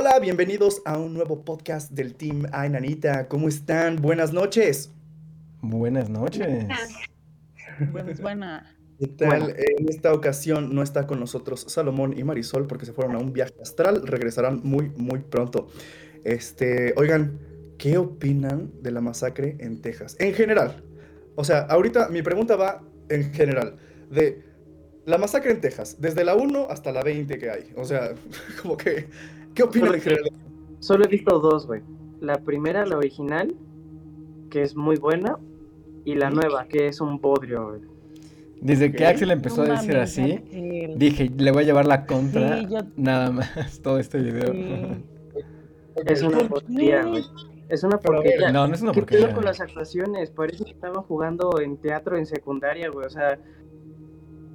Hola, bienvenidos a un nuevo podcast del Team Ay Nanita. ¿Cómo están? Buenas noches. Buenas noches. Buenas, buenas. ¿Qué tal? En esta ocasión no está con nosotros Salomón y Marisol porque se fueron a un viaje astral. Regresarán muy, muy pronto. Este, oigan, ¿qué opinan de la masacre en Texas? En general. O sea, ahorita mi pregunta va en general. De la masacre en Texas, desde la 1 hasta la 20 que hay. O sea, como que, ¿qué opinan en general? Solo he visto dos, güey. La primera, la original, que es muy buena, y la nueva, que es un bodrio, güey. Desde que Ok. Axel empezó No a decir mames, así, Axel. dije, le voy a llevar la contra Sí, yo- nada más todo este video. Sí. Es una ¿Por porquería, qué? güey. Es una porquería. No, no es una ¿Qué pedo porquería. con las actuaciones? Parece que estaban jugando en teatro en secundaria, güey. O sea,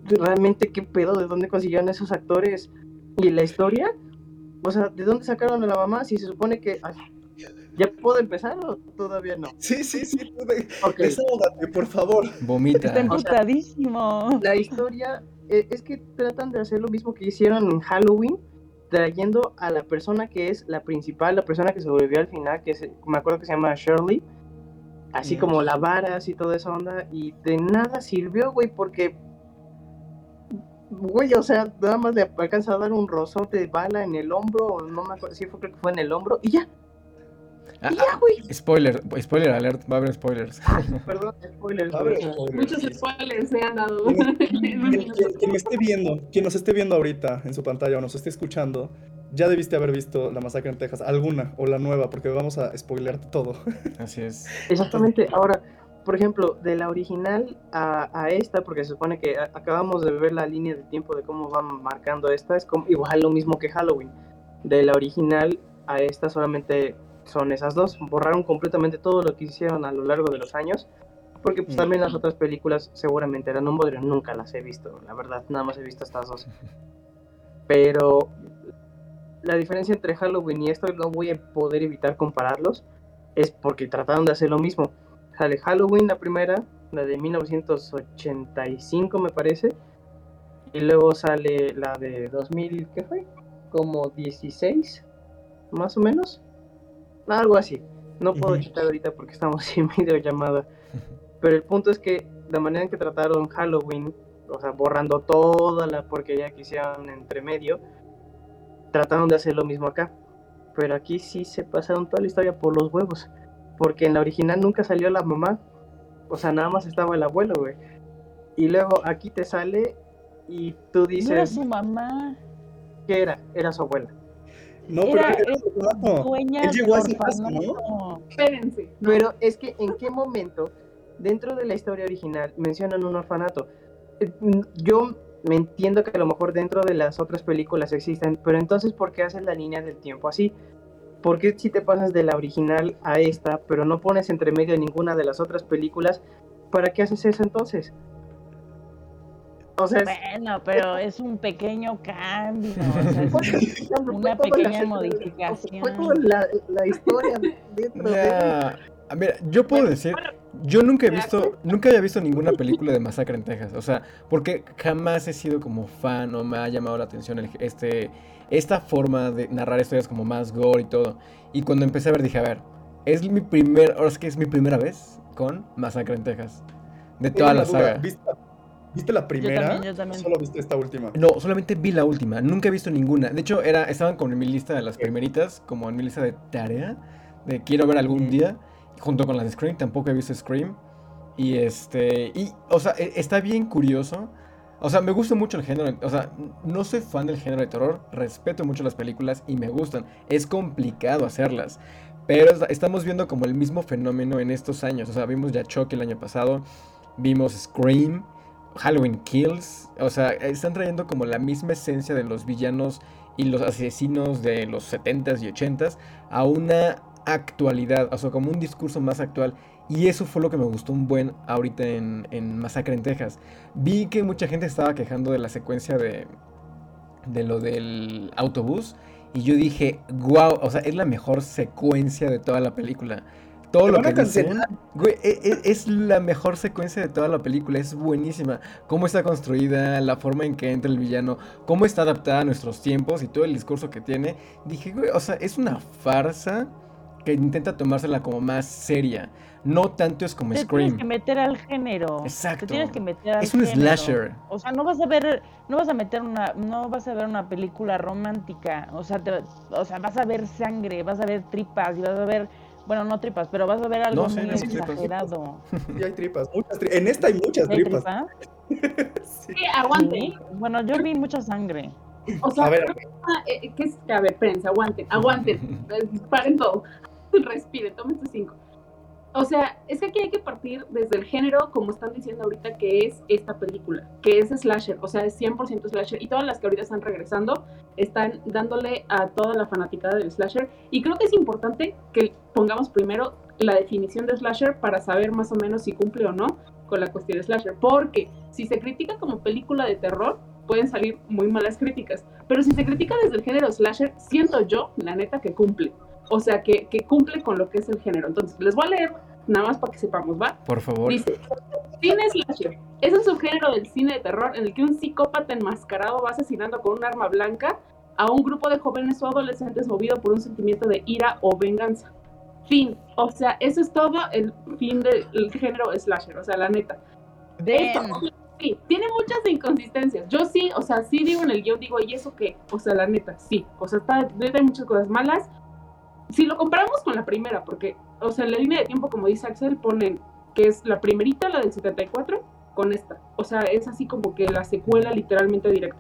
realmente qué pedo, ¿de dónde consiguieron esos actores? Y la historia, o sea, ¿de dónde sacaron a la mamá? Si se supone que ay, ya puedo empezar o todavía no. Sí, sí, sí. tú de- Ok, Desahógate, por favor. Vomita. Está emputadísimo. la historia eh, es que tratan de hacer lo mismo que hicieron en Halloween, trayendo a la persona que es la principal, la persona que sobrevivió al final, que se- me acuerdo que se llama Shirley, así Mm. como la varas y toda esa onda, y de nada sirvió, güey, porque, güey, o sea, nada más le alcanza a dar un rozote de bala en el hombro, o no me acuerdo, sí fue, creo que fue en el hombro, y ya, Ah, y ya, güey, Spoiler, spoiler alert, va a haber spoilers. perdón, spoilers, A ver, güey. spoiler, Muchos spoilers se han dado. Quien, quien- quien me esté viendo, quien nos esté viendo ahorita en su pantalla o nos esté escuchando, ya debiste haber visto la masacre en Texas, alguna o la nueva, porque vamos a spoilear todo. Así es. Exactamente. Ahora, por ejemplo, de la original a, a esta, porque se supone que a- acabamos de ver la línea de tiempo de cómo van marcando esta, es como, igual lo mismo que Halloween. De la original a esta solamente son esas dos. Borraron completamente todo lo que hicieron a lo largo de los años. Porque pues Mm. también las otras películas seguramente eran un bodrio. Nunca las he visto, la verdad. Nada más he visto estas dos. Pero la diferencia entre Halloween y esto, no voy a poder evitar compararlos, es porque trataron de hacer lo mismo. Sale Halloween la primera, la de 1985 me parece, y luego sale la de 2000, ¿qué fue? Como 16, más o menos. Algo así. No puedo quitar ahorita porque estamos en videollamada. Pero el punto es que la manera en que trataron Halloween, o sea, borrando toda la porquería que hicieron entre medio, trataron de hacer lo mismo acá. Pero aquí sí se pasaron toda la historia por los huevos. Porque en la original nunca salió la mamá. O sea, nada más estaba el abuelo, güey. Y luego aquí te sale y tú No era dices, su mamá. ¿qué era? Era su abuela. No, Era- pero era Él llegó a ese paso, ¿no? Espérense. ¿no? Pero es que en qué momento, dentro de la historia original, mencionan un orfanato. Eh, Yo me entiendo que a lo mejor dentro de las otras películas existen, pero entonces ¿por qué haces la línea del tiempo así? ¿Por qué si te pasas de la original a esta, pero no pones entre medio ninguna de las otras películas? ¿Para qué haces eso entonces? O sea, es- Bueno, pero es un pequeño cambio. o sea, es- fue una pequeña la- modificación. Fue toda la, la historia dentro de... Ya. A ver, yo puedo decir, yo nunca he visto, nunca había visto ninguna película de Masacre en Texas. O sea, porque jamás he sido como fan o me ha llamado la atención el- este, esta forma de narrar historias como más gore y todo. Y cuando empecé a ver dije, a ver, es mi primer, ahora es que es mi primera vez con Masacre en Texas. De toda la saga. ¿Viste, viste la primera? también, yo también. Solo viste esta última. No, solamente vi la última, nunca he visto ninguna. De hecho, era, estaban con mi lista de las primeritas, como en mi lista de tarea, de quiero ver algún día, junto con las de Scream, tampoco he visto Scream. Y este, y, o sea, e- está bien curioso. O sea, me gusta mucho el género, o sea, no soy fan del género de terror, respeto mucho las películas y me gustan. Es complicado hacerlas. Pero es- estamos viendo como el mismo fenómeno en estos años. O sea, vimos ya Chucky el año pasado, vimos Scream, Halloween Kills. O sea, están trayendo como la misma esencia de los villanos y los asesinos de los 70s y 80s a una actualidad, o sea, como un discurso más actual. Y eso fue lo que me gustó un buen ahorita en, en Masacre en Texas. Vi que mucha gente estaba quejando de la secuencia de, de lo del autobús. Y yo dije, wow, o sea, es la mejor secuencia de toda la película. todo lo que dicen. Güey, e- e- es, la mejor secuencia de toda la película, es buenísima. Cómo está construida, la forma en que entra el villano, cómo está adaptada a nuestros tiempos y todo el discurso que tiene. Dije, güey, o sea, es una farsa que intenta tomársela como más seria. No tanto es como Te Scream. tienes que meter al género. Exacto. Te tienes que meter al Es un género. slasher. O sea, no vas a ver, no vas a meter una, no vas a ver una película romántica. O sea, te- o sea, vas a ver sangre, vas a ver tripas y vas a ver, bueno, no tripas, pero vas a ver algo No, sí, muy no, tripas. exagerado. Sí, hay tripas, muchas tripas. En esta hay muchas ¿Hay tripas. tripa? Sí. Sí, aguante. Sí. Bueno, yo vi mucha sangre. O sea, A ver, eh, ¿qué es? A ver, espérense, aguanten, aguanten. Eh, Paren todo. Respiren, tomen sus cinco. O sea, es que aquí hay que partir desde el género, como están diciendo ahorita, que es esta película, que es slasher, o sea, es 100% slasher. Y todas las que ahorita están regresando están dándole a toda la fanaticada del slasher. Y creo que es importante que pongamos primero la definición de slasher para saber más o menos si cumple o no con la cuestión de slasher. Porque si se critica como película de terror, pueden salir muy malas críticas. Pero si se critica desde el género slasher, siento yo, la neta, que cumple. O sea, que, que cumple con lo que es el género. Entonces, les voy a leer nada más para que sepamos, ¿va? Por favor. Dice, cine slasher. Es un subgénero del cine de terror en el que un psicópata enmascarado va asesinando con un arma blanca a un grupo de jóvenes o adolescentes movido por un sentimiento de ira o venganza. Fin. O sea, eso es todo el fin del género slasher. O sea, la neta. Esto, sí, tiene muchas inconsistencias. Yo sí, o sea, sí digo en el guion, digo, ¿y eso qué? O sea, la neta, sí. O sea, está, hay muchas cosas malas. Si lo comparamos con la primera, porque, o sea, la línea de tiempo, como dice Axel, ponen que es la primerita, la del 74, con esta. O sea, es así como que la secuela literalmente directa.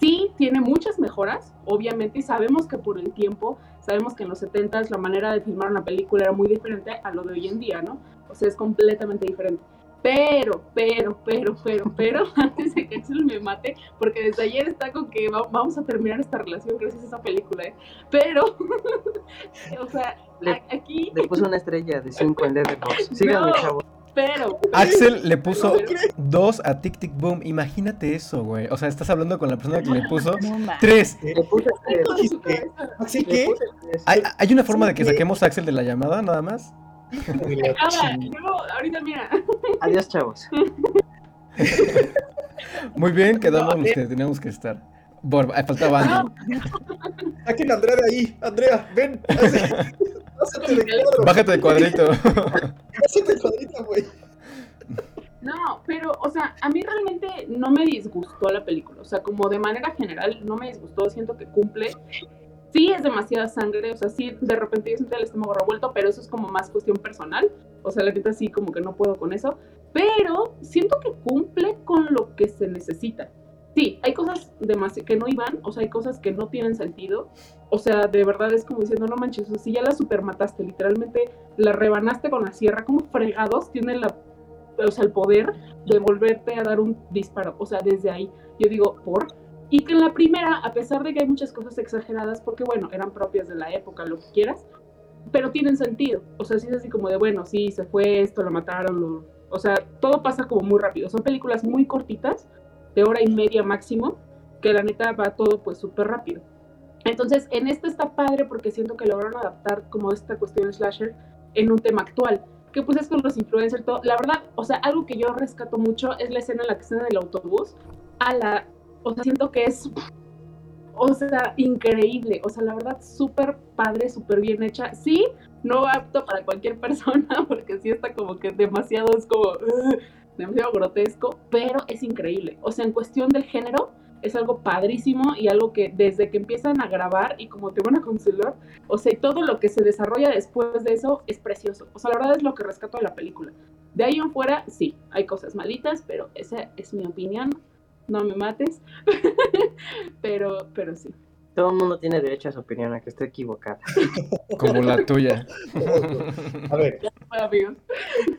Sí, tiene muchas mejoras, obviamente, y sabemos que por el tiempo, sabemos que en los 70 la manera de filmar una película era muy diferente a lo de hoy en día, ¿no? O sea, es completamente diferente. Pero, pero, pero, pero, pero, antes de que Axel me mate, porque desde ayer está con que va- vamos a terminar esta relación gracias a esa película, ¿eh? Pero, o sea, Le- a- aquí, Le puse una estrella de 5 en Letterboxd. Síganme, No. chavos. pero, Axel le puso pero- dos a Tic Tic Boom. Imagínate eso, güey. O sea, estás hablando con la persona que le puso No ma- tres. Le dijiste? cabeza. Así Le que. ¿Hay, hay una forma de que saquemos a Axel de la llamada, nada más? Ahora, luego, ahorita mira, Adiós, chavos. Muy bien, quedamos los que teníamos que estar. Faltaba Andy. Saquen a Andrea de ahí. Andrea, ven. Pásate de cuadro. Bájate de cuadrito. Pásate de cuadrito, güey. No, pero, o sea, a mí realmente no me disgustó la película. O sea, como de manera general, no me disgustó. Siento que cumple. Sí, es demasiada sangre. O sea, sí, de repente yo siento el estómago revuelto, pero eso es como más cuestión personal. O sea, la neta sí, como que no puedo con eso. Pero siento que cumple con lo que se necesita. Sí, hay cosas que no iban, o sea, hay cosas que no tienen sentido. O sea, de verdad es como diciendo, no manches, o sea, si ya la supermataste, literalmente la rebanaste con la sierra, como fregados tiene la, o sea, el poder de volverte a dar un disparo. O sea, desde ahí, yo digo, ¿por? Y que en la primera, a pesar de que hay muchas cosas exageradas, porque bueno, eran propias de la época, lo que quieras, pero tienen sentido. O sea, sí es así como de, bueno, sí, se fue esto, lo mataron, lo- o sea, todo pasa como muy rápido. Son películas muy cortitas, de hora y media máximo, que la neta va todo pues súper rápido. Entonces, en esto está padre porque siento que lograron adaptar como esta cuestión slasher en un tema actual, que pues es con los influencers, todo. La verdad, o sea, algo que yo rescato mucho es la escena en la que están en el autobús, a la, o sea, siento que es, o sea, increíble, o sea, la verdad, súper padre, súper bien hecha. Sí, no apto para cualquier persona, porque sí está como que demasiado, es como, "Ugh", demasiado grotesco, pero es increíble. O sea, en cuestión del género, es algo padrísimo y algo que desde que empiezan a grabar y como te van a consolar, o sea, todo lo que se desarrolla después de eso es precioso. O sea, la verdad es lo que rescato de la película. De ahí en fuera, sí, hay cosas malitas, pero esa es mi opinión. No me mates. pero, pero sí. Todo el mundo tiene derecho a su opinión, a que esté equivocada. Como la tuya. A ver, amigos.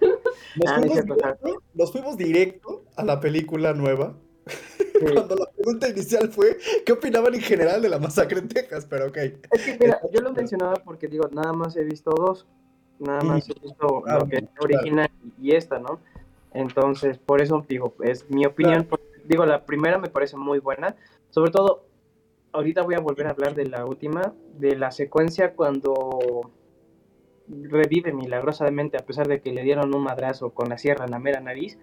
nos Ah, fuimos, directo, nos fuimos directo a la película nueva. Sí. Cuando la pregunta inicial fue: ¿qué opinaban en general de la masacre en Texas? Pero ok. Es que, mira, yo lo mencionaba porque digo, nada más he visto dos. Nada más he visto lo que es claro. original y esta, ¿no? Entonces, por eso digo, es mi opinión. porque, Digo, la primera me parece muy buena. Sobre todo, ahorita voy a volver a hablar de la última, de la secuencia cuando revive milagrosamente a pesar de que le dieron un madrazo con la sierra en la mera nariz.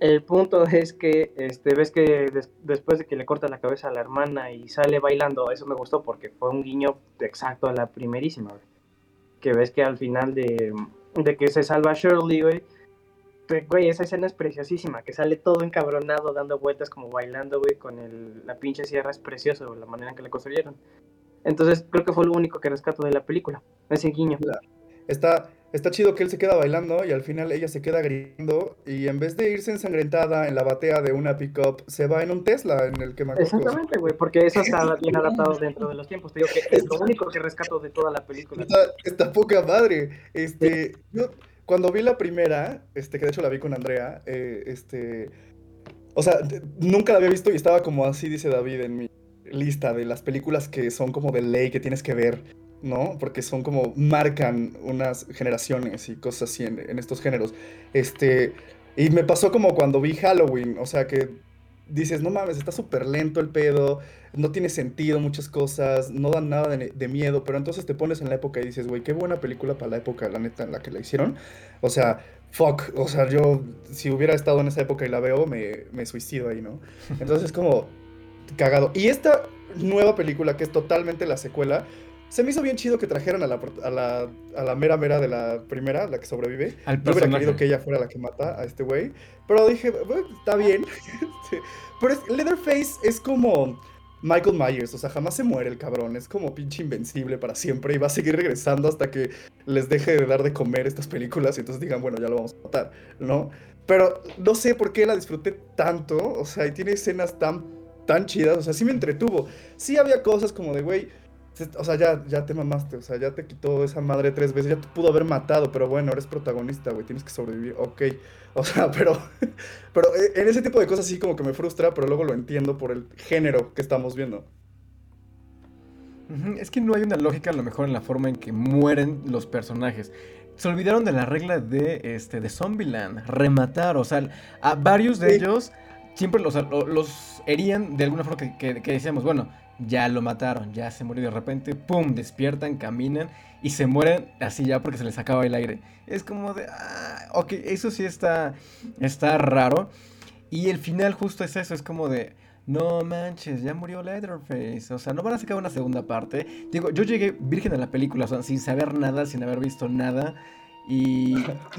El punto es que este, ves que después de que le corta la cabeza a la hermana y sale bailando, eso me gustó porque fue un guiño exacto a la primerísima, Que ves que al final de, de que se salva Shirley, güey, güey, esa escena es preciosísima, que sale todo encabronado, dando vueltas como bailando, güey, con el, la pinche sierra, es precioso, la manera en que la construyeron. Entonces creo que fue lo único que rescato de la película, ese guiño. Está, está chido que él se queda bailando y al final ella se queda gritando y en vez de irse ensangrentada en la batea de una pickup, se va en un Tesla en el que me Exactamente, güey, porque eso está bien adaptado dentro de los tiempos. Te digo que es lo único que rescato de toda la película. Está, poca madre. Este, yo cuando vi la primera, este, que de hecho la vi con Andrea, eh, este, o sea, nunca la había visto y estaba como así, dice David, en mi lista de las películas que son como de ley que tienes que ver, ¿no? Porque son como, marcan unas generaciones y cosas así en, estos géneros. Este, y me pasó como cuando vi Halloween, o sea que dices, no mames, está súper lento el pedo, no tiene sentido muchas cosas, no dan nada de, miedo, pero entonces te pones en la época y dices, güey, qué buena película para la época, la neta, en la que la hicieron. O sea, fuck, o sea, yo si hubiera estado en esa época y la veo, me, me suicido ahí, ¿no? Entonces es como, cagado. Y esta nueva película, que es totalmente la secuela, se me hizo bien chido que trajeran a la, a la, a la mera mera de la primera, la que sobrevive. Al Yo hubiera querido que ella fuera la que mata a este güey. Pero dije, bueno, está bien. pero es, Leatherface es como Michael Myers, o sea, jamás se muere el cabrón. Es como pinche invencible para siempre y va a seguir regresando hasta que les deje de dar de comer estas películas y entonces digan, bueno, ya lo vamos a matar, ¿no? Pero no sé por qué la disfruté tanto, o sea, y tiene escenas tan tan chidas, o sea, sí me entretuvo. Sí había cosas como de, güey, o sea, ya, ya te mamaste, o sea, ya te quitó esa madre tres veces, ya te pudo haber matado, pero bueno, eres protagonista, güey, tienes que sobrevivir, ok. O sea, pero, pero eh, en ese tipo de cosas sí como que me frustra, pero luego lo entiendo por el género que estamos viendo. Es que no hay una lógica a lo mejor en la forma en que mueren los personajes. Se olvidaron de la regla de, este, de Zombieland, rematar, o sea, a varios de ellos siempre los, los herían de alguna forma que, decíamos, bueno, ya lo mataron, ya se murió de repente, pum, despiertan, caminan y se mueren así ya porque se les acaba el aire. Es como de, ah, ok, eso sí está, está raro. Y el final justo es eso, es como de, no manches, ya murió Leatherface. O sea, no van a sacar una segunda parte. Digo, yo llegué virgen a la película, o sea, sin saber nada, sin haber visto nada. Y,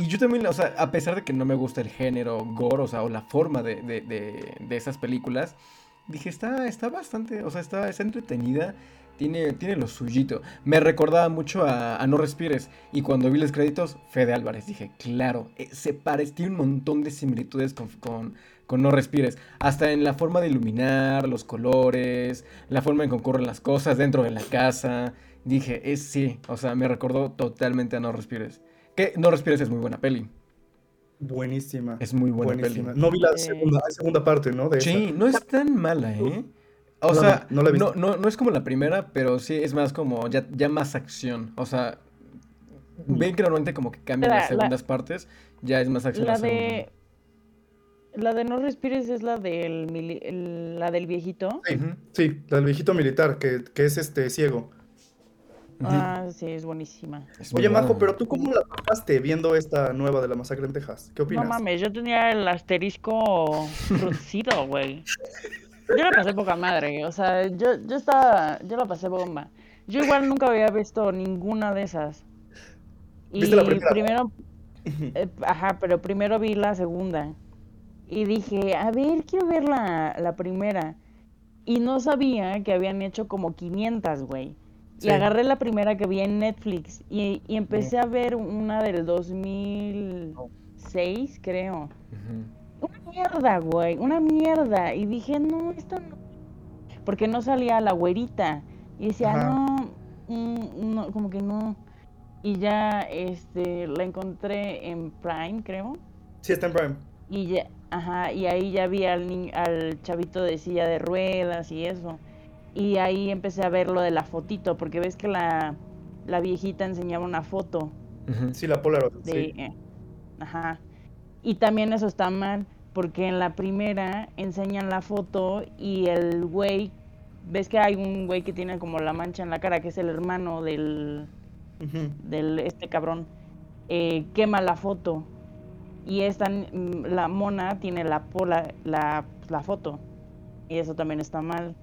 yo también, o sea, a pesar de que no me gusta el género gore, o sea, o la forma de, de, de, esas películas, dije, está, está bastante, o sea, está, entretenida, tiene, tiene lo suyito. Me recordaba mucho a, No Respires, y cuando vi los créditos, Fede Álvarez, dije, claro, eh, se parece, tiene un montón de similitudes con, con, con, No Respires, hasta en la forma de iluminar, los colores, la forma en que ocurren las cosas dentro de la casa. Dije, es sí, o sea, me recordó totalmente a No Respires. Que No Respires es muy buena peli. Buenísima. Es muy buena peli. No vi la segunda, segunda parte, ¿no? sí, no es tan mala, ¿eh? O sea, no, no, es como la primera, pero sí es más como ya, ya más acción. O sea, ven que normalmente como que cambian las segundas partes, ya es más acción. La, de... La de No Respires es la del, la del viejito. Sí, sí, la del viejito militar, que, que es este ciego. Ah, sí, es buenísima. Oye, Majo, pero tú cómo la pasaste viendo esta nueva de la masacre en Texas? ¿Qué opinas? No mames, yo tenía el asterisco fruncido, güey. Yo la pasé poca madre, o sea, yo, yo estaba, yo la pasé bomba. Yo igual nunca había visto ninguna de esas. Y la primero, eh, ajá, pero primero vi la segunda. Y dije, a ver, quiero ver la, la primera. Y no sabía que habían hecho como 500, güey. Y agarré la primera que vi en Netflix y, empecé a ver una del 2006, creo. Una mierda, güey, una mierda. Y dije, no, esto no. Porque no salía la güerita. Y decía, no, mm, no, como que no. Y ya este, la encontré en Prime, creo. Sí, está en Prime. Y ya, ajá, y ahí ya vi al, al chavito de silla de ruedas y eso. Y ahí empecé a ver lo de la fotito, porque ves que la, la viejita enseñaba una foto. Sí, la Polaroid. sí. Eh, ajá. Y también eso está mal, porque en la primera enseñan la foto y el güey, ves que hay un güey que tiene como la mancha en la cara, que es el hermano del, del este cabrón eh, quema la foto y esta mm, la mona tiene la pola la, la foto y eso también está mal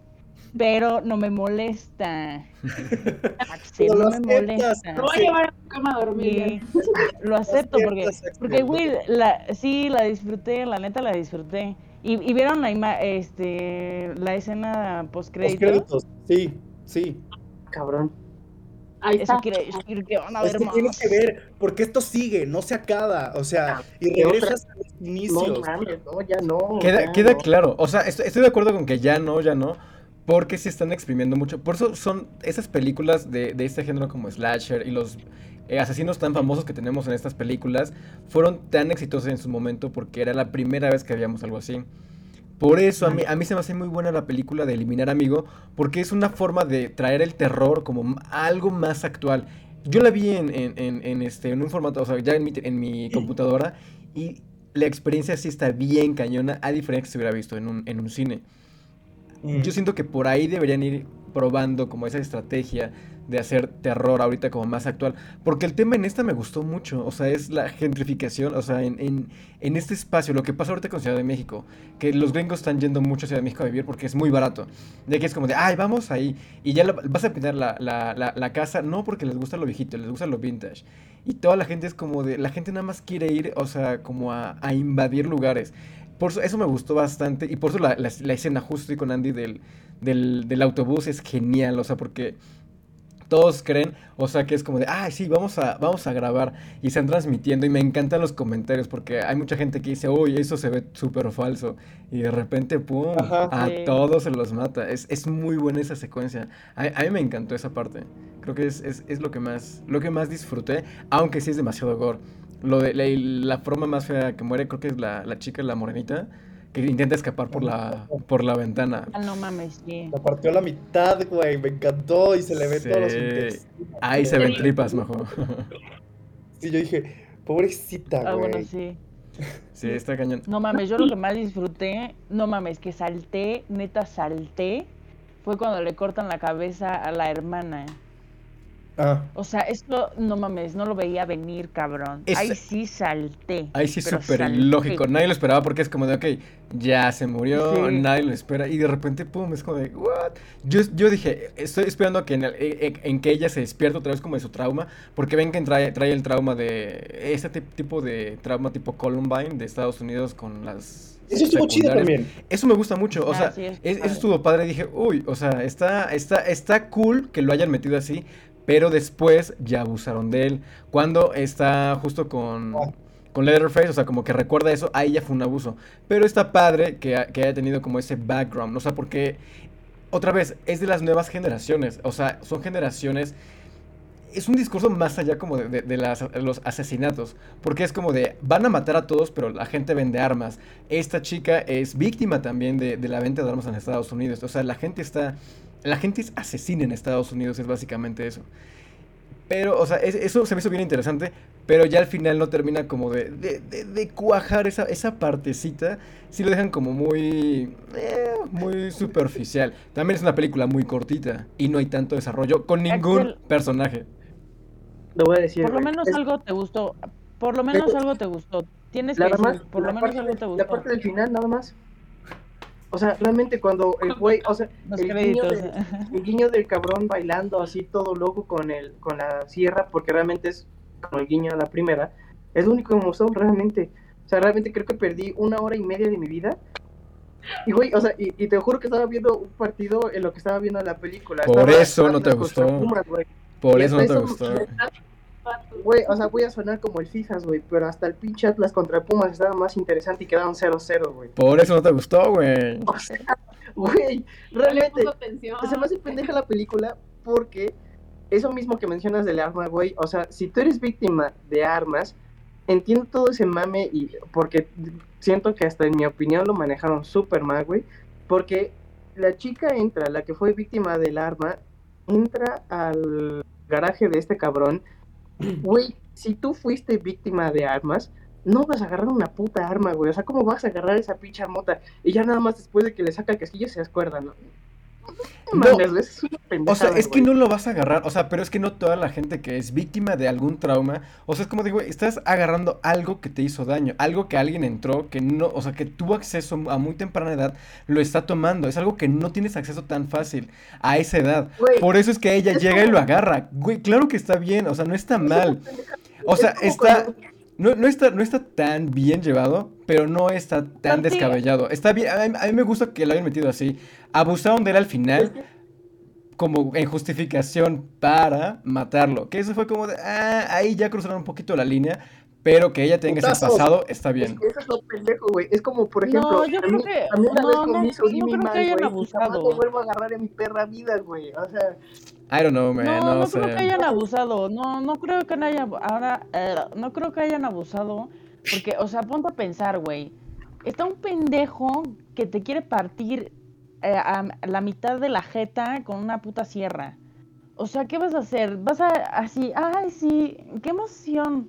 pero no me molesta Axel, no me aceptas. molesta Lo voy a llevar a tu cama a dormir. Sí, lo acepto porque porque güey la sí la disfruté la neta la disfruté y, y vieron la ima- este la escena post Los créditos créditos. Sí, sí. Cabrón. Ahí eso está. quiere decir que van a Es ver que más tienes que ver, porque esto sigue, no se acaba. O sea, y ¿qué otra? regresas a los No inicios. mames, no, ya no. Queda, ya queda no. claro, o sea, estoy, estoy de acuerdo con que ya no, ya no, porque se están exprimiendo mucho. Por eso son esas películas de, de este género como Slasher y los eh, asesinos tan famosos que tenemos en estas películas fueron tan exitosos en su momento porque era la primera vez que habíamos algo así. Por eso a mí, a mí se me hace muy buena la película de Eliminar Amigo, porque es una forma de traer el terror como algo más actual. Yo la vi en, en- en- en este, en un formato, o sea, ya en mi, en mi computadora, y la experiencia sí está bien cañona, a diferencia que se hubiera visto en un, en un cine. Mm. Yo siento que por ahí deberían ir probando como esa estrategia de hacer terror ahorita como más actual. Porque el tema en esta me gustó mucho. O sea, es la gentrificación. O sea, en, en, en este espacio, lo que pasa ahorita con Ciudad de México. Que los gringos están yendo mucho a Ciudad de México a vivir porque es muy barato. De que es como de, ay, vamos ahí. Y ya la- vas a pintar la, la, la, la casa, no porque les gusta lo viejito, les gusta lo vintage. Y toda la gente es como de, la gente nada más quiere ir, o sea, como a, a invadir lugares. Por eso, eso me gustó bastante. Y por eso la, la- la escena justo con Andy del, del, del autobús es genial. O sea, porque todos creen, o sea, que es como de, ay, sí, vamos a, vamos a grabar. Y están transmitiendo. Y me encantan los comentarios porque hay mucha gente que dice, uy, eso se ve súper falso. Y de repente, pum, Ajá. a Sí. todos se los mata. Es, es muy buena esa secuencia. A, a mí me encantó esa parte. Creo que es, es, es lo, que más, lo que más disfruté, aunque sí es demasiado gore. Lo de la, la forma más fea que muere, creo que es la, la chica, la morenita, que intenta escapar por la, por la ventana. Ah, no mames, sí. La partió a la mitad, güey. Me encantó y se le ven todos los Sí. intestinos. Ahí se ven tripas, majo. Sí, yo dije, pobrecita, Ah, güey. bueno, sí. Sí, está cañón. No mames, yo lo que más disfruté, no mames, que salté, neta salté, fue cuando le cortan la cabeza a la hermana. Ah, O sea, esto, no mames, no lo veía venir, cabrón. Es- Ahí sí salté. Ahí sí súper salté. ilógico. Nadie lo esperaba porque es como de, ok, ya se murió, Sí. nadie lo espera. Y de repente, pum, es como de, what? Yo, yo dije, estoy esperando a que en, el- en- en que ella se despierte otra vez como de su trauma. Porque ven que trae, trae el trauma de, ese tip- tipo de trauma tipo Columbine de Estados Unidos con las... eso estuvo chido también. Eso me gusta mucho, o Ah, sea, sí, es es- eso estuvo padre. Dije, uy, o sea, está, está, está cool que lo hayan metido así, pero después ya abusaron de él. Cuando está justo con, Ah. con Leatherface, o sea, como que recuerda eso, ahí ya fue un abuso. Pero está padre que, que haya tenido como ese background, o sea, porque, otra vez, es de las nuevas generaciones, o sea, son generaciones es un discurso más allá como de, de- de las- los asesinatos, porque es como de, van a matar a todos, pero la gente vende armas. Esta chica es víctima también de, de la venta de armas en Estados Unidos. O sea, la gente está, la gente es asesina en Estados Unidos, es básicamente eso. Pero, o sea, es- eso se me hizo bien interesante, pero ya al final no termina como de, de, de- de cuajar esa, esa partecita. Sí lo dejan como muy, eh, muy superficial. También es una película muy cortita y no hay tanto desarrollo con ningún personaje. Lo voy a decir. Por lo menos Es- algo te gustó. Por lo menos algo te gustó. Tienes que Nada decir, más, por lo la menos parte algo te La gustó. parte del final, nada más. O sea, realmente cuando el güey, o sea, Los el guiño, créditos. del, el guiño del cabrón bailando así todo loco con el, con la sierra, porque realmente es como el guiño a la primera, es lo único que me gustó realmente. O sea, realmente creo que perdí una hora y media de mi vida. Y güey, o sea, y, y te juro que estaba viendo un partido en lo que estaba viendo la película. Por Estaba eso no te gustó. Pumas. Por Y eso no te eso- gustó. Güey, o sea, voy a sonar como el Fijas, güey, pero hasta el pinche Atlas contra Pumas estaba más interesante y quedaron 0-0, güey. Por eso no te gustó, güey. O sea, güey, No realmente atención. se me hace pendeja la película porque eso mismo que mencionas del arma, güey, o sea, si tú eres víctima de armas, entiendo todo ese mame y porque siento que hasta en mi opinión lo manejaron súper mal, güey, porque la chica entra, la que fue víctima del arma, entra al garaje de este cabrón, güey, si tú fuiste víctima de armas, no vas a agarrar una puta arma, güey, o sea, ¿cómo vas a agarrar esa pinche armota? Y ya nada más después de que le saca el casquillo se acuerda, ¿no? No, es O sea, es que no lo vas a agarrar, o sea, pero es que no toda la gente que es víctima de algún trauma, o sea, es como digo, estás agarrando algo que te hizo daño, algo que alguien entró, que no, o sea, que tuvo acceso a muy temprana edad, lo está tomando, es algo que no tienes acceso tan fácil a esa edad. Güey, Por eso es que ella es llega y lo agarra. Güey, claro que está bien, o sea, no está mal. O sea, está, cuando- no, no está, no está tan bien llevado, pero no está tan descabellado. Está bien, a mí, a mí me gusta que lo hayan metido así. Abusaron de él al final como en justificación para matarlo. Que eso fue como de, ah, ahí ya cruzaron un poquito la línea, pero que ella tenga ese Putazos. pasado está Es bien. que eso es lo pendejo, güey. Es como, por ejemplo, No, yo a creo mí, que- a mí una no, vez no, mi no creo que mal, hayan güey, y jamás abusado. lo vuelvo a agarrar en mi perra vida, güey. O sea, I don't know, man, No, no, no, sé. creo que hayan abusado. No, no creo que no hayan ahora eh, no creo que hayan abusado porque, o sea, ponte a pensar, güey. Está un pendejo que te quiere partir eh, a la mitad de la jeta con una puta sierra. O sea, ¿qué vas a hacer? Vas a así, ay, sí, qué emoción.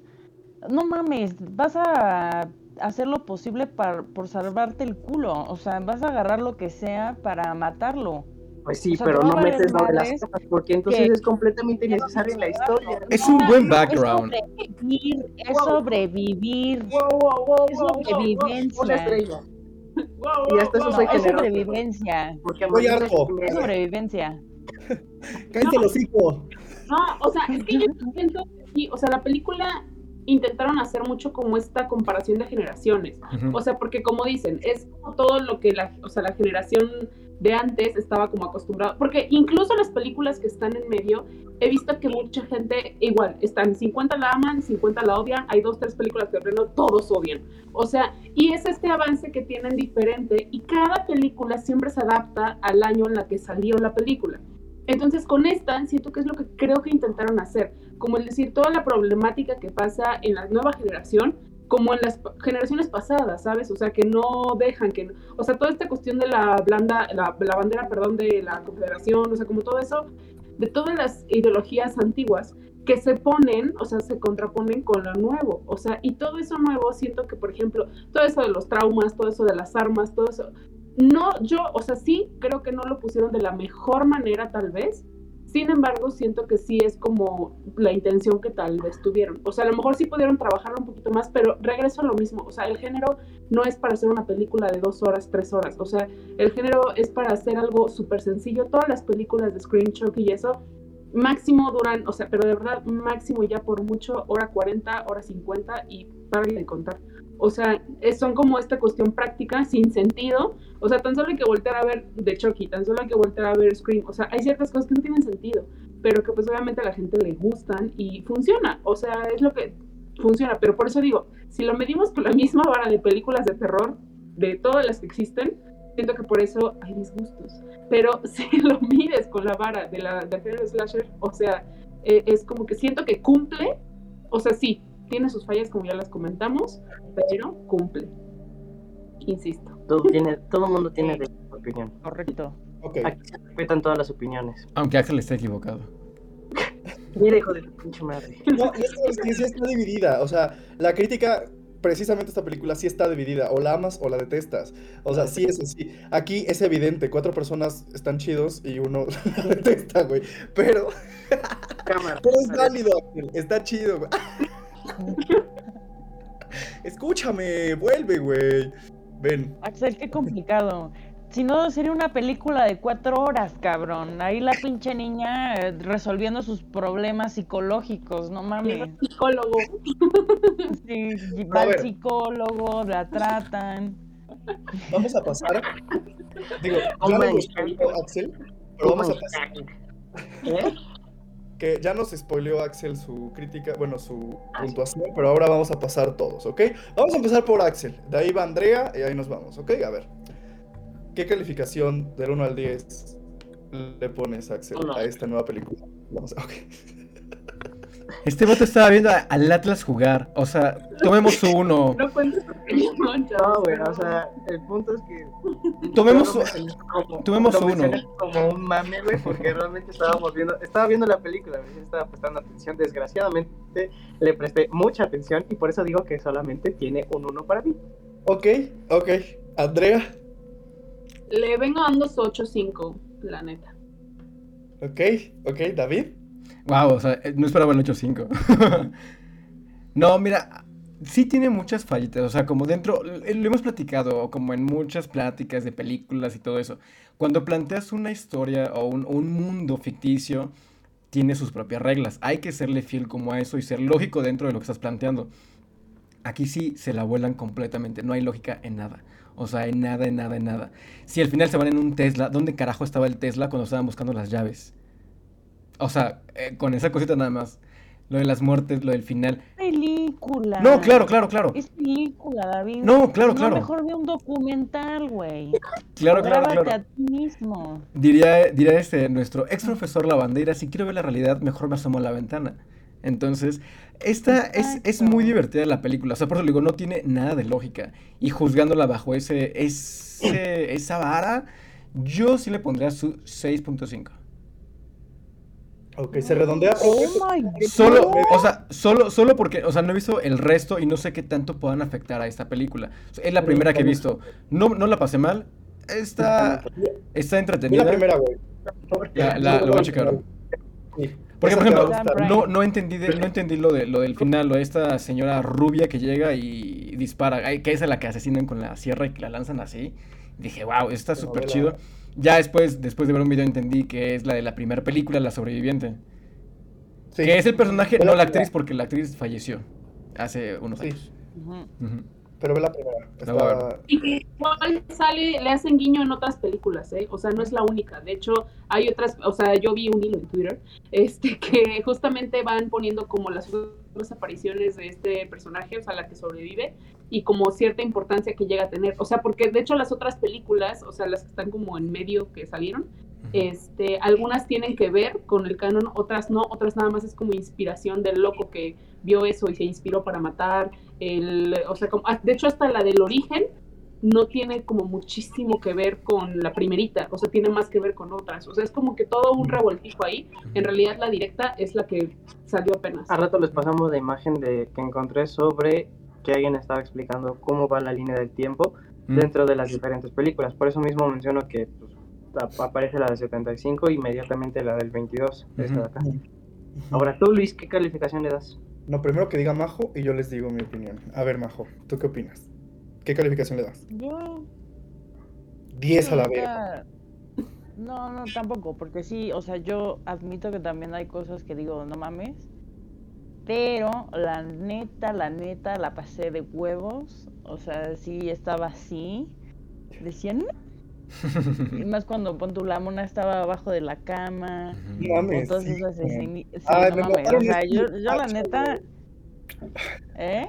No mames, vas a hacer lo posible par- por salvarte el culo. O sea, vas a agarrar lo que sea para matarlo. pues sí, O sea, pero no metes lo de las cosas, porque entonces que- es completamente innecesario en la historia. Es un buen Es background. sobrevivir, es sobrevivir. Wow, wow, wow, Es wow, wow, wow, sobrevivencia. Una estrella. Y hasta eso soy No, es sobrevivencia. Porque María harto. Es sobrevivencia. Cállate el hocico. No, o sea, es que yo siento que sí, o sea, la película intentaron hacer mucho como esta comparación de generaciones. O sea, porque como dicen, es como todo lo que la, o sea, la generación de antes estaba como acostumbrada. Porque incluso las películas que están en medio, he visto que mucha gente igual, están 50 la aman, 50 la odian, hay dos, tres películas que plano todos odian. O sea, y es este avance que tienen diferente y cada película siempre se adapta al año en la que salió la película. Entonces con esta siento que es lo que creo que intentaron hacer, como el decir toda la problemática que pasa en la nueva generación, como en las generaciones pasadas, ¿sabes? O sea, que no dejan que, o sea, toda esta cuestión de la blanda, la, la bandera, perdón, de la confederación, o sea, como todo eso, de todas las ideologías antiguas que se ponen, o sea, se contraponen con lo nuevo, o sea, y todo eso nuevo, siento que, por ejemplo, todo eso de los traumas, todo eso de las armas, todo eso, no, yo, o sea, sí, creo que no lo pusieron de la mejor manera, tal vez, sin embargo, siento que sí es como la intención que tal vez tuvieron. O sea, a lo mejor sí pudieron trabajarlo un poquito más, pero regreso a lo mismo. O sea, el género no es para hacer una película de dos horas, tres horas. O sea, el género es para hacer algo súper sencillo. Todas las películas de Screen Chucky y eso, máximo duran, o sea, pero de verdad, máximo ya por mucho, hora 40, hora 50 y párale de contar. O sea, es- son como esta cuestión práctica, sin sentido. O sea, tan solo hay que voltear a ver de Chucky, tan solo hay que voltear a ver Scream. O sea, hay ciertas cosas que no tienen sentido, pero que pues obviamente a la gente le gustan y funciona. O sea, es lo que funciona. Pero por eso digo, si lo medimos con la misma vara de películas de terror, de todas las que existen, siento que por eso hay disgustos. Pero si lo mides con la vara de la género slasher, o sea, eh, es como que siento que cumple. O sea, sí, tiene sus fallas como ya las comentamos, pero cumple. Insisto. Todo, tiene, todo el mundo tiene opinión. Correcto. Aquí se respetan todas las opiniones. Aunque Axel esté equivocado. Mira, hijo de tu pinche madre. No, y es que- es que sí está dividida. O sea, la crítica, precisamente esta película sí está dividida. O la amas o la detestas. O sea, sí es así. Aquí es evidente. Cuatro personas están chidos y uno la detesta, güey. Pero, Cámara. pero es válido, Ángel, Está chido, güey. Escúchame, vuelve, güey. Ven. Axel, qué complicado. Si no, sería una película de cuatro horas, cabrón. Ahí la pinche niña eh, resolviendo sus problemas psicológicos, no mames. Psicólogo. Sí, va al ver. psicólogo, la tratan. Vamos a pasar. Digo, Oh ya my nos spoileó Axel, pero vamos a pasar. ¿Eh? Que ya nos spoileó Axel su crítica, bueno, su puntuación, pero ahora vamos a pasar todos, ¿ok? Vamos a empezar por Axel. De ahí va Andrea y ahí nos vamos, ¿ok? A ver. ¿Qué calificación del 1 al 10 le pones, Axel, a esta nueva película? Vamos a... Ok. Este vato estaba viendo a- al Atlas jugar. O sea, tomemos su uno. No cuentes porque no, No, güey, o sea, el punto es que. Tomemos como- tomemos uno. Como un mame, güey, porque realmente estábamos viendo. Estaba viendo la película, güey, estaba prestando atención. Desgraciadamente le presté mucha atención y por eso digo que solamente tiene un uno para mí. Ok, ok. Andrea, Le vengo dando su 8-5. la neta. Ok, ok, David. Wow, o sea, eh, no esperaba el 8.5. no, mira, sí tiene muchas fallitas, o sea, como dentro, lo hemos platicado, como en muchas pláticas de películas y todo eso. Cuando planteas una historia o un, un mundo ficticio, tiene sus propias reglas. Hay que serle fiel como a eso y ser lógico dentro de lo que estás planteando. Aquí sí se la vuelan completamente, no hay lógica en nada. O sea, en nada, en nada, en nada. Si al final se van en un Tesla, ¿dónde carajo estaba el Tesla cuando estaban buscando las llaves? O sea, eh, con esa cosita nada más. Lo de las muertes, lo del final. Película. No, claro, claro, claro. Es película, David. No, claro, No, claro. mejor ve un documental, güey. Claro, claro, claro. a ti mismo. Diría, diría este, nuestro ex profesor La Bandera, si quiero ver la realidad, mejor me asomo a la ventana. Entonces, esta es, es muy divertida la película. O sea, por eso le digo, no tiene nada de lógica. Y juzgándola bajo ese, ese, esa vara, yo sí le pondría su 6.5. Ok, se redondea. Oh my God. Solo, o sea, solo, solo porque, o sea, no he visto el resto y no sé qué tanto puedan afectar a esta película. Es la primera que he visto. No, no la pasé mal. Está, está entretenida. la primera, güey. La- la- lo voy a checar. Sí. Porque, por ejemplo, no, no entendí, de- no entendí lo, de, lo del final, lo de esta señora rubia que llega y dispara, ay, que es a la que asesinan con la sierra y que la lanzan así. Dije, wow, está súper chido. Ya después, después de ver un video entendí que es la de la primera película, La Sobreviviente. Sí. Que es el personaje, no la actriz, porque la actriz falleció hace unos Sí. años. Pero ve la primera. La voy a Está... Y igual sale, le hacen guiño en otras películas, ¿eh? O sea, no es la única. De hecho, hay otras, o sea, yo vi un hilo en Twitter, este, que justamente van poniendo como las otras apariciones de este personaje, o sea, la que sobrevive, y como cierta importancia que llega a tener. O sea, porque de hecho las otras películas, o sea, las que están como en medio que salieron, este, algunas tienen que ver con el canon, otras no, otras nada más es como inspiración del loco que vio eso y se inspiró para matar. El, o sea, como- ah, de hecho hasta la del origen no tiene como muchísimo que ver con la primerita, o sea, tiene más que ver con otras. O sea, es como que todo un revoltijo ahí. En realidad la directa es la que salió apenas. A rato les pasamos la imagen de que encontré sobre que alguien estaba explicando cómo va la línea del tiempo Mm. dentro de las diferentes películas. Por eso mismo menciono que pues, ap- aparece la del 75 y inmediatamente la del 22. esta de acá. Ahora tú, Luis, ¿qué calificación le das? No, primero que diga Majo y yo les digo mi opinión. A ver, Majo, ¿tú qué opinas? ¿Qué calificación le das? Yo. 10 a la vez. No, no, tampoco, porque sí, o sea, yo admito que también hay cosas que digo, no mames, pero la neta, la neta, la pasé de huevos, o sea, sí estaba así, decía, no, y más cuando pon tu la mona estaba abajo de la cama, No mames. todas sí, esceni- sí, Ay, no me mames, o sea, este yo, yo la neta, ¿eh?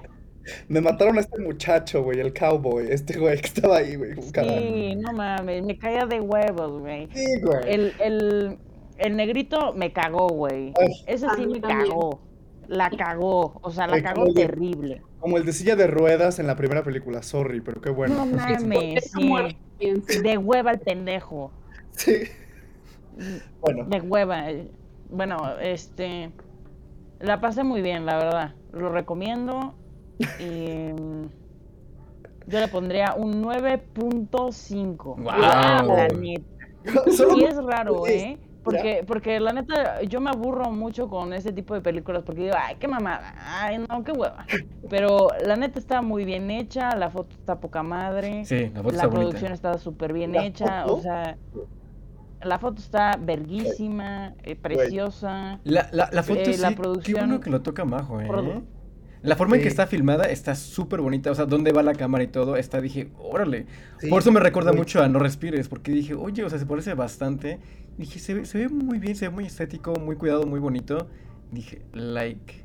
Me mataron a este muchacho, güey, el cowboy. Este güey que estaba ahí, güey. Sí, no mames, me caía de huevos, güey. Sí, güey. El, el, el negrito me cagó, güey. Ese sí me también. cagó. La cagó. O sea, la Ay, cagó como de- terrible. Como el de silla de ruedas en la primera película. Sorry, pero qué bueno. No mames, sí. De hueva el pendejo. Sí. Bueno, De hueva. Bueno, este. La pasé muy bien, la verdad. Lo recomiendo. Y. mm, Yo le pondría un 9.5. Guau. La neta. Y es raro, ¿eh? Porque, porque la neta, yo me aburro mucho con ese tipo de películas porque digo, ay, qué mamada, ay, no, qué hueva. Pero la neta está muy bien hecha, la foto está poca madre, Sí, la foto la está producción bonita. está súper bien ¿La hecha, foto? o sea, la foto está verguísima, eh, preciosa. La, la, la foto Eh, sí, la qué producción- bueno que lo toca Majo, ¿eh? La forma en que Sí. está filmada está súper bonita, o sea, dónde va la cámara y todo, está, dije, órale. Sí, Por eso me recuerda mucho a No Respires, porque dije, oye, o sea, se parece bastante. Dije, se ve, se ve muy bien, se ve muy estético, muy cuidado, muy bonito. Dije, like.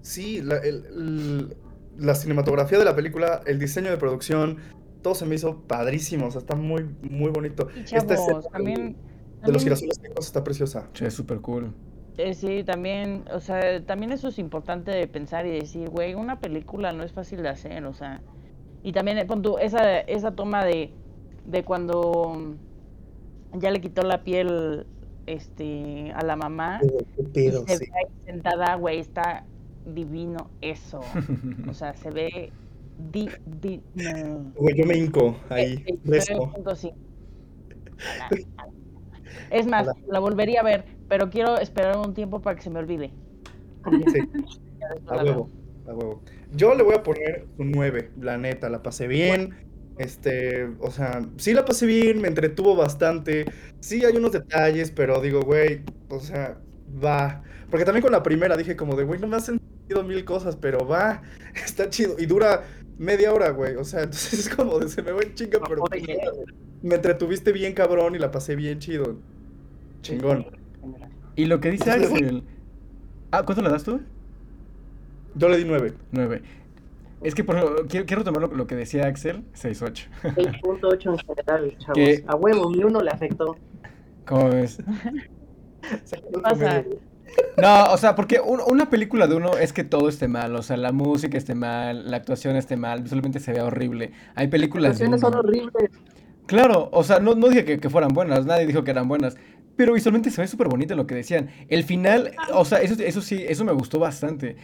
Sí, la, el- el- la cinematografía de la película, el diseño de producción, todo se me hizo padrísimo. O sea, está muy, muy bonito. Y Esta escena chavos, de- también... De los también- girasoles está preciosa. Se ve súper cool. Eh, sí, también, o sea, también eso es importante de pensar y decir, güey, una película no es fácil de hacer, o sea, y también eh, pon tú, esa, esa toma de, de cuando ya le quitó la piel, este, a la mamá Qué y pedo, se sí. ve ahí sentada, güey, está divino eso, o sea, se ve divino. Güey, yo me hinco ahí. Eh, Beso. 9.5. A la- a la- Es más, la volvería a ver, pero quiero esperar un tiempo para que se me olvide. Sí, a huevo, a huevo. Yo le voy a poner un 9, la neta, la pasé bien. Este, o sea, sí la pasé bien, me entretuvo bastante. Sí hay unos detalles, pero digo, güey, o sea, va. Porque también con la primera dije como de, güey, no me hacen sentido mil cosas, pero va, está chido. Y dura media hora, güey. O sea, entonces es como de se me va en chinga, pero Oye. me entretuviste bien cabrón y la pasé bien chido. Chingón. Y lo que dice Axel. Ah, ¿cuánto le das tú? Yo le di 9. 9. Es que por ejemplo, quiero, quiero tomar lo, lo que decía Axel, 6-8. 6.8 en general, chavos. ¿Qué? A huevo, ni uno le afectó. ¿Cómo ves? ¿Qué pasa? No, o sea, porque un- una película de uno es que todo esté mal, o sea, la música esté mal, la actuación esté mal, visualmente se vea horrible. Hay películas de Las son uno- horribles. Claro, o sea, no, no dije que, que fueran buenas, nadie dijo que eran buenas, pero visualmente se ve súper bonito lo que decían. El final, o sea, eso, eso sí, eso me gustó bastante.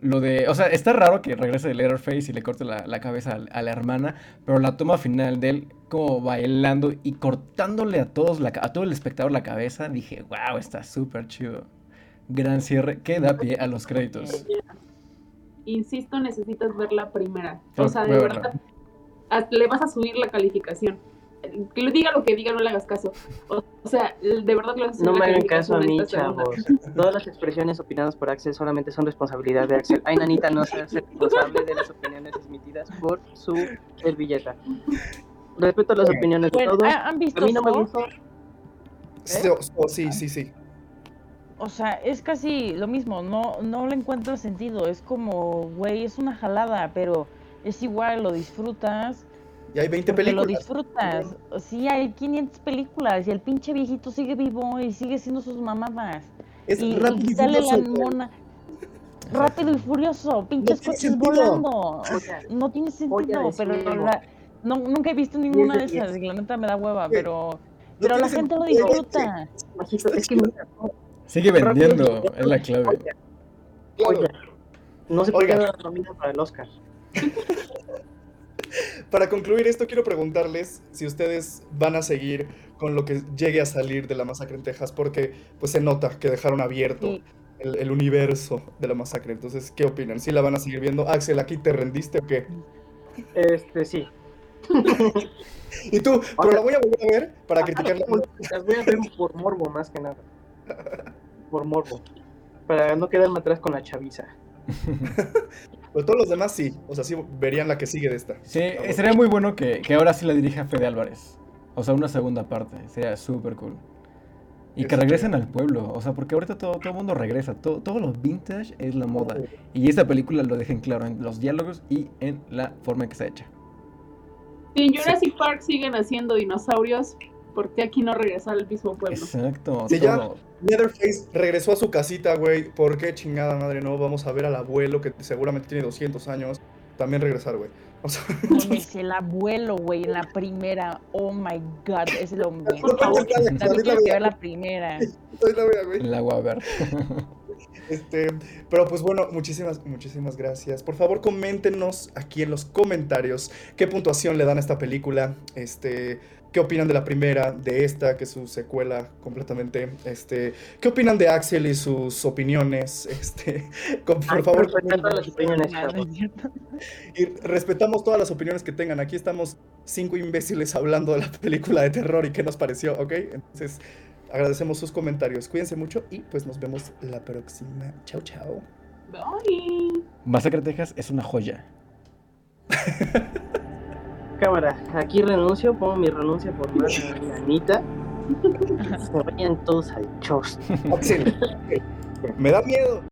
Lo de, o sea, está raro que regrese de Letterface y le corte la, la cabeza a, a la hermana, pero la toma final de él como bailando y cortándole a todos la, a todo el espectador la cabeza, dije, wow, está súper chido. Gran cierre que da pie a los créditos. Insisto, necesitas ver la primera. O sea, de verdad, le vas a subir la calificación. Que le diga lo que diga, no le hagas caso. O, o sea, de verdad subir No me hagan caso a mí, segunda. chavos. Todas las expresiones opinadas por Axel solamente son responsabilidad de Axel. Ay, Nanita no se hace responsable de las opiniones emitidas por su servilleta. Respeto las opiniones de todos. ¿ha- ¿han visto A mí no me gustó. Sí, oh, sí, sí, sí. O sea, es casi lo mismo, no, no le encuentro sentido, es como, güey, es una jalada, pero es igual, lo disfrutas, Y hay 20 porque lo disfrutas. Sí, hay 500 películas y el pinche viejito sigue vivo y sigue haciendo sus mamadas. Es y, rápido y sale la mona. Rápido y furioso, pinches tiene coches volando. Oiga, No tiene sentido, pero la- no, nunca he visto ninguna de es de esas, y la neta me da hueva, pero, pero la gente lo disfruta. Majito, es que Sigue vendiendo, es la clave. Oiga, no se puede Oiga. dar la nomina para el Oscar. Para concluir esto, quiero preguntarles si ustedes van a seguir con lo que llegue a salir de la masacre en Texas, porque pues se nota que dejaron abierto Sí. el, el universo de la masacre. Entonces, ¿qué opinan? ¿Sí la van a seguir viendo? Axel, ¿aquí te rendiste o qué? Este, sí. Y tú, pero la voy a volver a ver para criticarla. Las voy a ver por morbo, más que nada. Por morbo. Para no quedarme atrás con la chaviza. Pero todos los demás sí, o sea, sí verían la que sigue de esta. Sí, sería muy bueno que, que ahora sí la dirija Fede Álvarez. O sea, una segunda parte. Sería súper cool. Y que regresen al pueblo. O sea, porque ahorita todo, todo el mundo regresa. Todo, todo lo vintage es la moda. Y esta película lo dejen claro en los diálogos y en la forma en que se echa. Si en Jurassic Park siguen haciendo dinosaurios, ¿por qué aquí no regresar al mismo pueblo? Exacto. Sí, ya. todo. Leatherface regresó a su casita, güey. ¿Por qué chingada madre no? Vamos a ver al abuelo que seguramente tiene 200 años. También regresar, güey. O sea, Es el abuelo, güey, en la primera. Oh my god, es lo mismo. Por favor, También quiero ver la primera. Soy la wea, güey. El agua verde. Este, pero pues bueno, muchísimas, muchísimas gracias. Por favor, coméntenos aquí en los comentarios qué puntuación le dan a esta película. Este, qué opinan de la primera, de esta, que es su secuela completamente. Este, qué opinan de Axel y sus opiniones. Este, con- por favor, Respetar todas las opiniones, y respetamos todas las opiniones que tengan. Aquí estamos cinco imbéciles hablando de la película de terror y qué nos pareció, ¿ok? Entonces, agradecemos sus comentarios. Cuídense mucho y pues nos vemos la próxima. Chao, chao. Bye. Masacre Texas es una joya. Cámara, aquí renuncio, pongo mi renuncia por más de Anita. Se vayan todos al chos. Me da miedo.